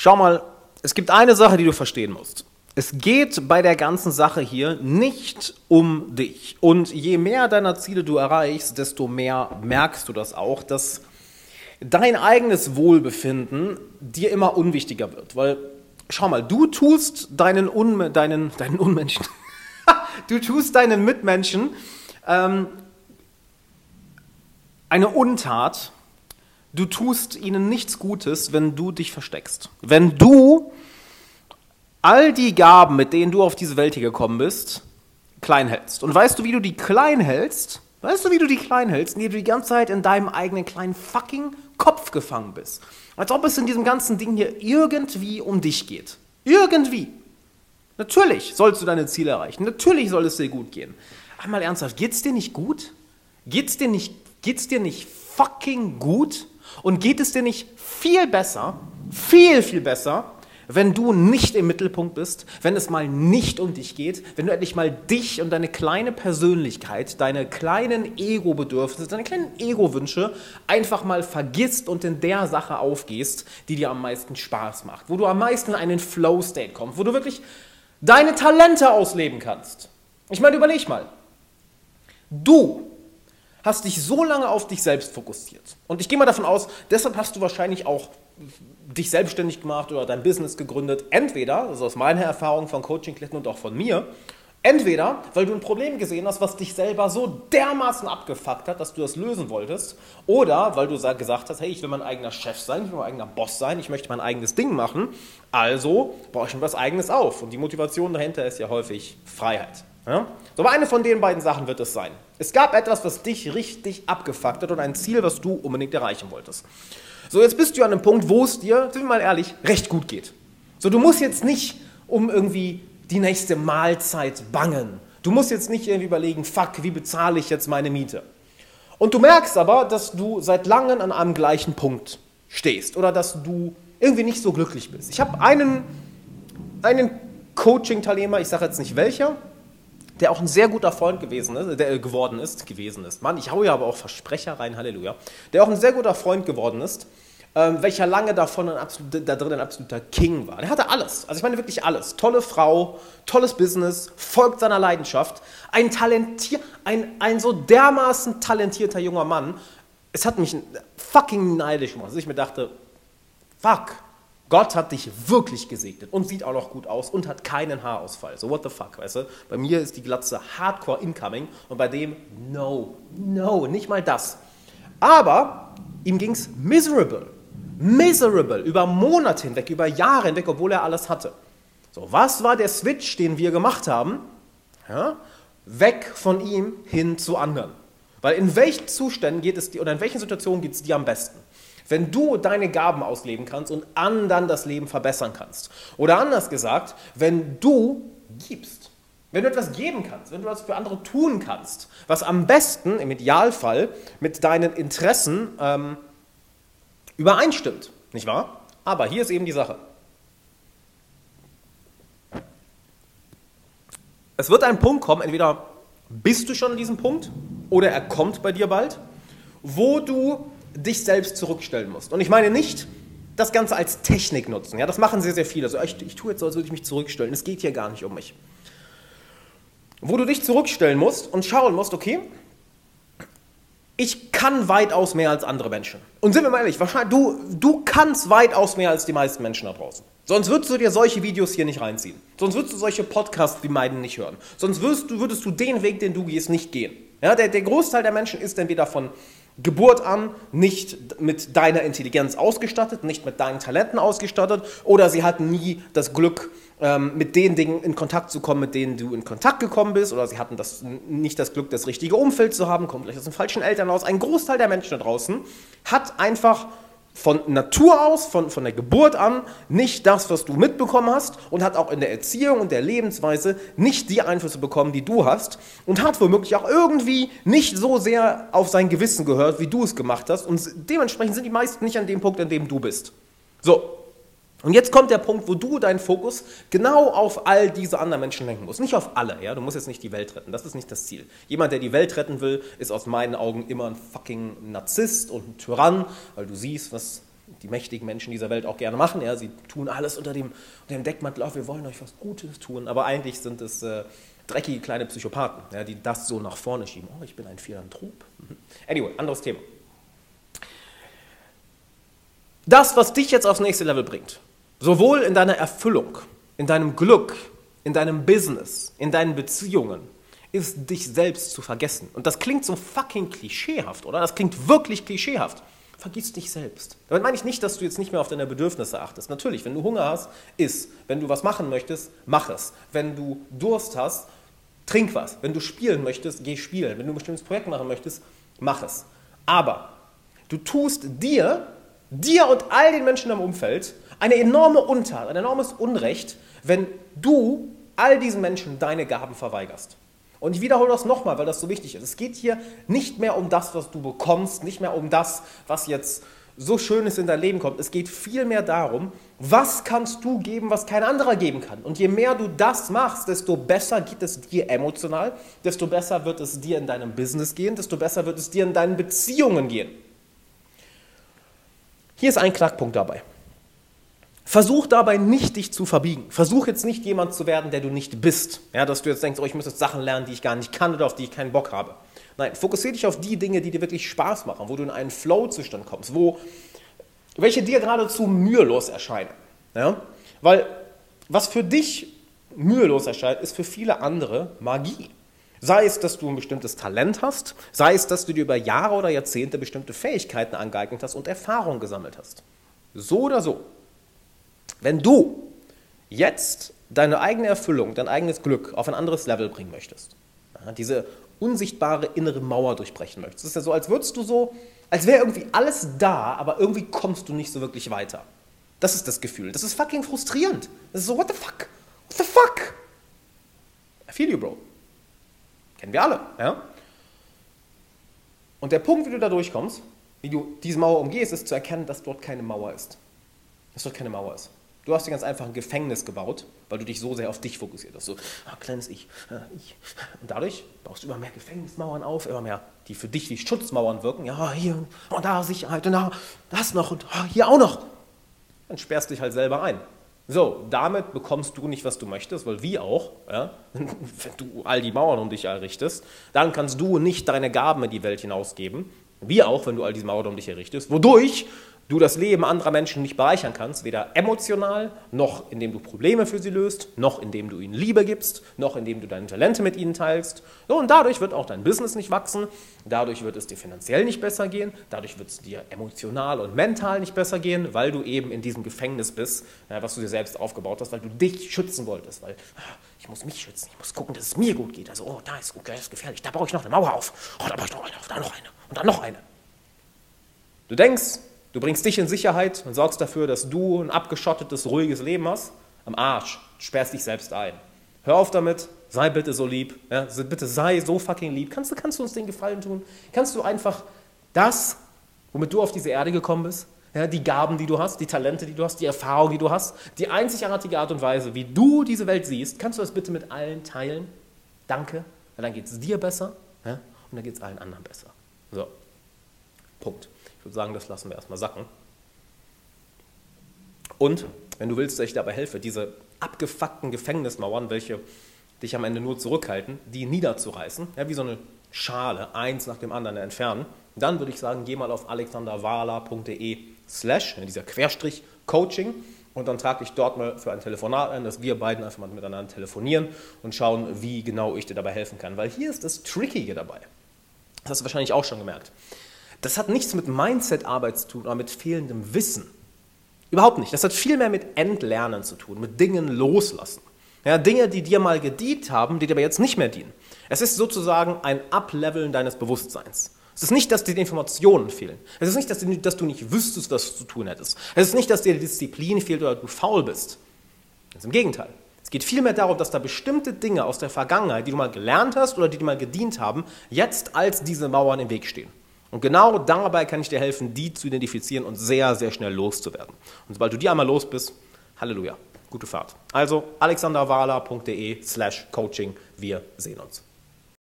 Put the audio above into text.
Schau mal, es gibt eine Sache, die du verstehen musst. Es geht bei der ganzen Sache hier nicht um dich. Und je mehr deiner Ziele du erreichst, desto mehr merkst du das auch, dass dein eigenes Wohlbefinden dir immer unwichtiger wird. Weil, schau mal, du tust deinen, Un deinen, deinen Unmenschen, du tust deinen Mitmenschen ähm, eine Untat, du tust ihnen nichts Gutes, wenn du dich versteckst. Wenn du all die Gaben, mit denen du auf diese Welt hier gekommen bist, klein hältst. Und weißt du, wie du die klein hältst? Weißt du, wie du die klein hältst? Indem du die ganze Zeit in deinem eigenen kleinen fucking Kopf gefangen bist. Als ob es in diesem ganzen Ding hier irgendwie um dich geht. Irgendwie. Natürlich sollst du deine Ziele erreichen. Natürlich soll es dir gut gehen. Einmal ernsthaft, geht's dir nicht gut? Geht's dir nicht, geht's dir nicht fucking gut? Und geht es dir nicht viel besser, viel, viel besser, wenn du nicht im Mittelpunkt bist, wenn es mal nicht um dich geht, wenn du endlich mal dich und deine kleine Persönlichkeit, deine kleinen Ego-Bedürfnisse, deine kleinen Ego-Wünsche einfach mal vergisst und in der Sache aufgehst, die dir am meisten Spaß macht, wo du am meisten in einen Flow-State kommst, wo du wirklich deine Talente ausleben kannst. Ich meine, überleg mal. Du hast dich so lange auf dich selbst fokussiert. Und ich gehe mal davon aus, deshalb hast du wahrscheinlich auch dich selbstständig gemacht oder dein Business gegründet. Entweder, also aus meiner Erfahrung von Coaching-Klienten und auch von mir, entweder, weil du ein Problem gesehen hast, was dich selber so dermaßen abgefuckt hat, dass du das lösen wolltest, oder weil du gesagt hast, hey, ich will mein eigener Chef sein, ich will mein eigener Boss sein, ich möchte mein eigenes Ding machen, also baue ich mir was eigenes auf. Und die Motivation dahinter ist ja häufig Freiheit. Ja? So, aber eine von den beiden Sachen wird es sein. Es gab etwas, was dich richtig abgefuckt hat und ein Ziel, was du unbedingt erreichen wolltest. So, jetzt bist du an einem Punkt, wo es dir, sind wir mal ehrlich, recht gut geht. So, du musst jetzt nicht um irgendwie die nächste Mahlzeit bangen. Du musst jetzt nicht irgendwie überlegen, fuck, wie bezahle ich jetzt meine Miete? Und du merkst aber, dass du seit langem an einem gleichen Punkt stehst oder dass du irgendwie nicht so glücklich bist. Ich habe einen, einen Coaching-Teilnehmer, ich sage jetzt nicht welcher, der auch ein sehr guter Freund gewesen ist, der geworden ist, gewesen ist. Mann, ich hau ja aber auch Versprecher rein, Halleluja. Der auch ein sehr guter Freund geworden ist, ähm, welcher lange davon ein absolut, da drin ein absoluter King war. Der hatte alles, also ich meine wirklich alles. Tolle Frau, tolles Business, folgt seiner Leidenschaft, ein talentier, ein, ein so dermaßen talentierter junger Mann. Es hat mich fucking neidisch gemacht, dass ich mir dachte, fuck, Gott hat dich wirklich gesegnet und sieht auch noch gut aus und hat keinen Haarausfall. So, what the fuck, weißt du? Bei mir ist die Glatze hardcore incoming und bei dem, no, no, nicht mal das. Aber ihm ging es miserable. Miserable. Über Monate hinweg, über Jahre hinweg, obwohl er alles hatte. So, was war der Switch, den wir gemacht haben? Ja, weg von ihm hin zu anderen. Weil in welchen Zuständen geht es dir oder in welchen Situationen geht es dir am besten? Wenn du deine Gaben ausleben kannst und anderen das Leben verbessern kannst. Oder anders gesagt, wenn du gibst. Wenn du etwas geben kannst, wenn du etwas für andere tun kannst, was am besten, im Idealfall, mit deinen Interessen ähm, übereinstimmt. Nicht wahr? Aber hier ist eben die Sache. Es wird ein Punkt kommen, entweder bist du schon an diesem Punkt oder er kommt bei dir bald, wo du dich selbst zurückstellen musst. Und ich meine nicht das Ganze als Technik nutzen. Ja, das machen sehr, sehr viele. Also ich, ich tue jetzt so, als würde ich mich zurückstellen. Es geht hier gar nicht um mich. Wo du dich zurückstellen musst und schauen musst, okay, ich kann weitaus mehr als andere Menschen. Und sind wir mal ehrlich, wahrscheinlich, du, du kannst weitaus mehr als die meisten Menschen da draußen. Sonst würdest du dir solche Videos hier nicht reinziehen. Sonst würdest du solche Podcasts wie meinen nicht hören. Sonst würdest du, würdest du den Weg, den du gehst, nicht gehen. Ja, der, der Großteil der Menschen ist entweder von Geburt an nicht mit deiner Intelligenz ausgestattet, nicht mit deinen Talenten ausgestattet oder sie hatten nie das Glück, ähm, mit den Dingen in Kontakt zu kommen, mit denen du in Kontakt gekommen bist oder sie hatten das, nicht das Glück, das richtige Umfeld zu haben, kommen vielleicht aus einem falschen Elternhaus. Ein Großteil der Menschen da draußen hat einfach von Natur aus, von, von der Geburt an, nicht das, was du mitbekommen hast und hat auch in der Erziehung und der Lebensweise nicht die Einflüsse bekommen, die du hast und hat womöglich auch irgendwie nicht so sehr auf sein Gewissen gehört, wie du es gemacht hast und dementsprechend sind die meisten nicht an dem Punkt, an dem du bist. So, und jetzt kommt der Punkt, wo du deinen Fokus genau auf all diese anderen Menschen lenken musst. Nicht auf alle, ja. Du musst jetzt nicht die Welt retten. Das ist nicht das Ziel. Jemand, der die Welt retten will, ist aus meinen Augen immer ein fucking Narzisst und ein Tyrann, weil du siehst, was die mächtigen Menschen dieser Welt auch gerne machen. Ja, sie tun alles unter dem, unter dem Deckmantel, oh, wir wollen euch was Gutes tun, aber eigentlich sind es äh, dreckige kleine Psychopathen, ja, die das so nach vorne schieben. Oh, ich bin ein Philanthrop. Mhm. Anyway, anderes Thema. Das, was dich jetzt aufs nächste Level bringt, sowohl in deiner Erfüllung, in deinem Glück, in deinem Business, in deinen Beziehungen, ist dich selbst zu vergessen. Und das klingt so fucking klischeehaft, oder? Das klingt wirklich klischeehaft. Vergiss dich selbst. Damit meine ich nicht, dass du jetzt nicht mehr auf deine Bedürfnisse achtest. Natürlich, wenn du Hunger hast, iss. Wenn du was machen möchtest, mach es. Wenn du Durst hast, trink was. Wenn du spielen möchtest, geh spielen. Wenn du ein bestimmtes Projekt machen möchtest, mach es. Aber du tust dir, dir und all den Menschen im Umfeld eine enorme Untat, ein enormes Unrecht, wenn du all diesen Menschen deine Gaben verweigerst. Und ich wiederhole das nochmal, weil das so wichtig ist. Es geht hier nicht mehr um das, was du bekommst, nicht mehr um das, was jetzt so Schönes in dein Leben kommt. Es geht vielmehr darum, was kannst du geben, was kein anderer geben kann. Und je mehr du das machst, desto besser geht es dir emotional, desto besser wird es dir in deinem Business gehen, desto besser wird es dir in deinen Beziehungen gehen. Hier ist ein Knackpunkt dabei. Versuch dabei nicht, dich zu verbiegen. Versuch jetzt nicht jemand zu werden, der du nicht bist. Ja, dass du jetzt denkst, oh, ich muss jetzt Sachen lernen, die ich gar nicht kann oder auf die ich keinen Bock habe. Nein, fokussiere dich auf die Dinge, die dir wirklich Spaß machen, wo du in einen Flow-Zustand kommst, wo, welche dir geradezu mühelos erscheinen. Ja? Weil was für dich mühelos erscheint, ist für viele andere Magie. Sei es, dass du ein bestimmtes Talent hast, sei es, dass du dir über Jahre oder Jahrzehnte bestimmte Fähigkeiten angeeignet hast und Erfahrungen gesammelt hast. So oder so. Wenn du jetzt deine eigene Erfüllung, dein eigenes Glück auf ein anderes Level bringen möchtest, diese unsichtbare innere Mauer durchbrechen möchtest, ist ja so, als würdest du so, als wäre irgendwie alles da, aber irgendwie kommst du nicht so wirklich weiter. Das ist das Gefühl. Das ist fucking frustrierend. Das ist so, what the fuck? What the fuck? I feel you, bro. Kennen wir alle, ja? Und der Punkt, wie du da durchkommst, wie du diese Mauer umgehst, ist zu erkennen, dass dort keine Mauer ist. Dass dort keine Mauer ist. Du hast dir ganz einfach ein Gefängnis gebaut, weil du dich so sehr auf dich fokussiert hast. So, ah, kleines ich, ah, ich. Und dadurch baust du immer mehr Gefängnismauern auf, immer mehr, die für dich wie Schutzmauern wirken. Ja, hier und da Sicherheit und da das noch und ah, hier auch noch. Dann sperrst du dich halt selber ein. So, damit bekommst du nicht, was du möchtest, weil wie auch, ja, wenn du all die Mauern um dich errichtest, dann kannst du nicht deine Gaben in die Welt hinausgeben. Wie auch, wenn du all diese Mauern um dich errichtest, wodurch du das Leben anderer Menschen nicht bereichern kannst, weder emotional, noch indem du Probleme für sie löst, noch indem du ihnen Liebe gibst, noch indem du deine Talente mit ihnen teilst. Und dadurch wird auch dein Business nicht wachsen, dadurch wird es dir finanziell nicht besser gehen, dadurch wird es dir emotional und mental nicht besser gehen, weil du eben in diesem Gefängnis bist, was du dir selbst aufgebaut hast, weil du dich schützen wolltest, weil ah, ich muss mich schützen, ich muss gucken, dass es mir gut geht. Also, oh, da ist gut, da ist gefährlich, da baue ich noch eine Mauer auf, oh, da baue ich noch eine, da noch eine und dann noch eine. Du denkst, Du bringst dich in Sicherheit und sorgst dafür, dass du ein abgeschottetes, ruhiges Leben hast. Am Arsch. Du sperrst dich selbst ein. Hör auf damit. Sei bitte so lieb. Ja, bitte sei so fucking lieb. Kannst du, kannst du uns den Gefallen tun? Kannst du einfach das, womit du auf diese Erde gekommen bist, ja, die Gaben, die du hast, die Talente, die du hast, die Erfahrung, die du hast, die einzigartige Art und Weise, wie du diese Welt siehst, kannst du das bitte mit allen teilen? Danke. Weil dann geht es dir besser ja, und dann geht es allen anderen besser. So. Punkt. Ich würde sagen, das lassen wir erstmal sacken. Und, wenn du willst, dass ich dabei helfe, diese abgefuckten Gefängnismauern, welche dich am Ende nur zurückhalten, die niederzureißen, ja, wie so eine Schale, eins nach dem anderen entfernen, dann würde ich sagen, geh mal auf alexanderwala.de slash, dieser Querstrich Coaching und dann trage dich dort mal für ein Telefonat ein, dass wir beiden einfach mal miteinander telefonieren und schauen, wie genau ich dir dabei helfen kann. Weil hier ist das Trickige dabei. Das hast du wahrscheinlich auch schon gemerkt. Das hat nichts mit Mindset-Arbeit zu tun oder mit fehlendem Wissen. Überhaupt nicht. Das hat viel mehr mit Entlernen zu tun, mit Dingen loslassen. Ja, Dinge, die dir mal gedient haben, die dir aber jetzt nicht mehr dienen. Es ist sozusagen ein Ableveln deines Bewusstseins. Es ist nicht, dass dir die Informationen fehlen. Es ist nicht, dass du, dass du nicht wüsstest, was du zu tun hättest. Es ist nicht, dass dir die Disziplin fehlt oder du faul bist. Ganz im Gegenteil. Es geht vielmehr darum, dass da bestimmte Dinge aus der Vergangenheit, die du mal gelernt hast oder die dir mal gedient haben, jetzt als diese Mauern im Weg stehen. Und genau dabei kann ich dir helfen, die zu identifizieren und sehr, sehr schnell loszuwerden. Und sobald du die einmal los bist, Halleluja, gute Fahrt. Also alexanderwala.de slash coaching, wir sehen uns.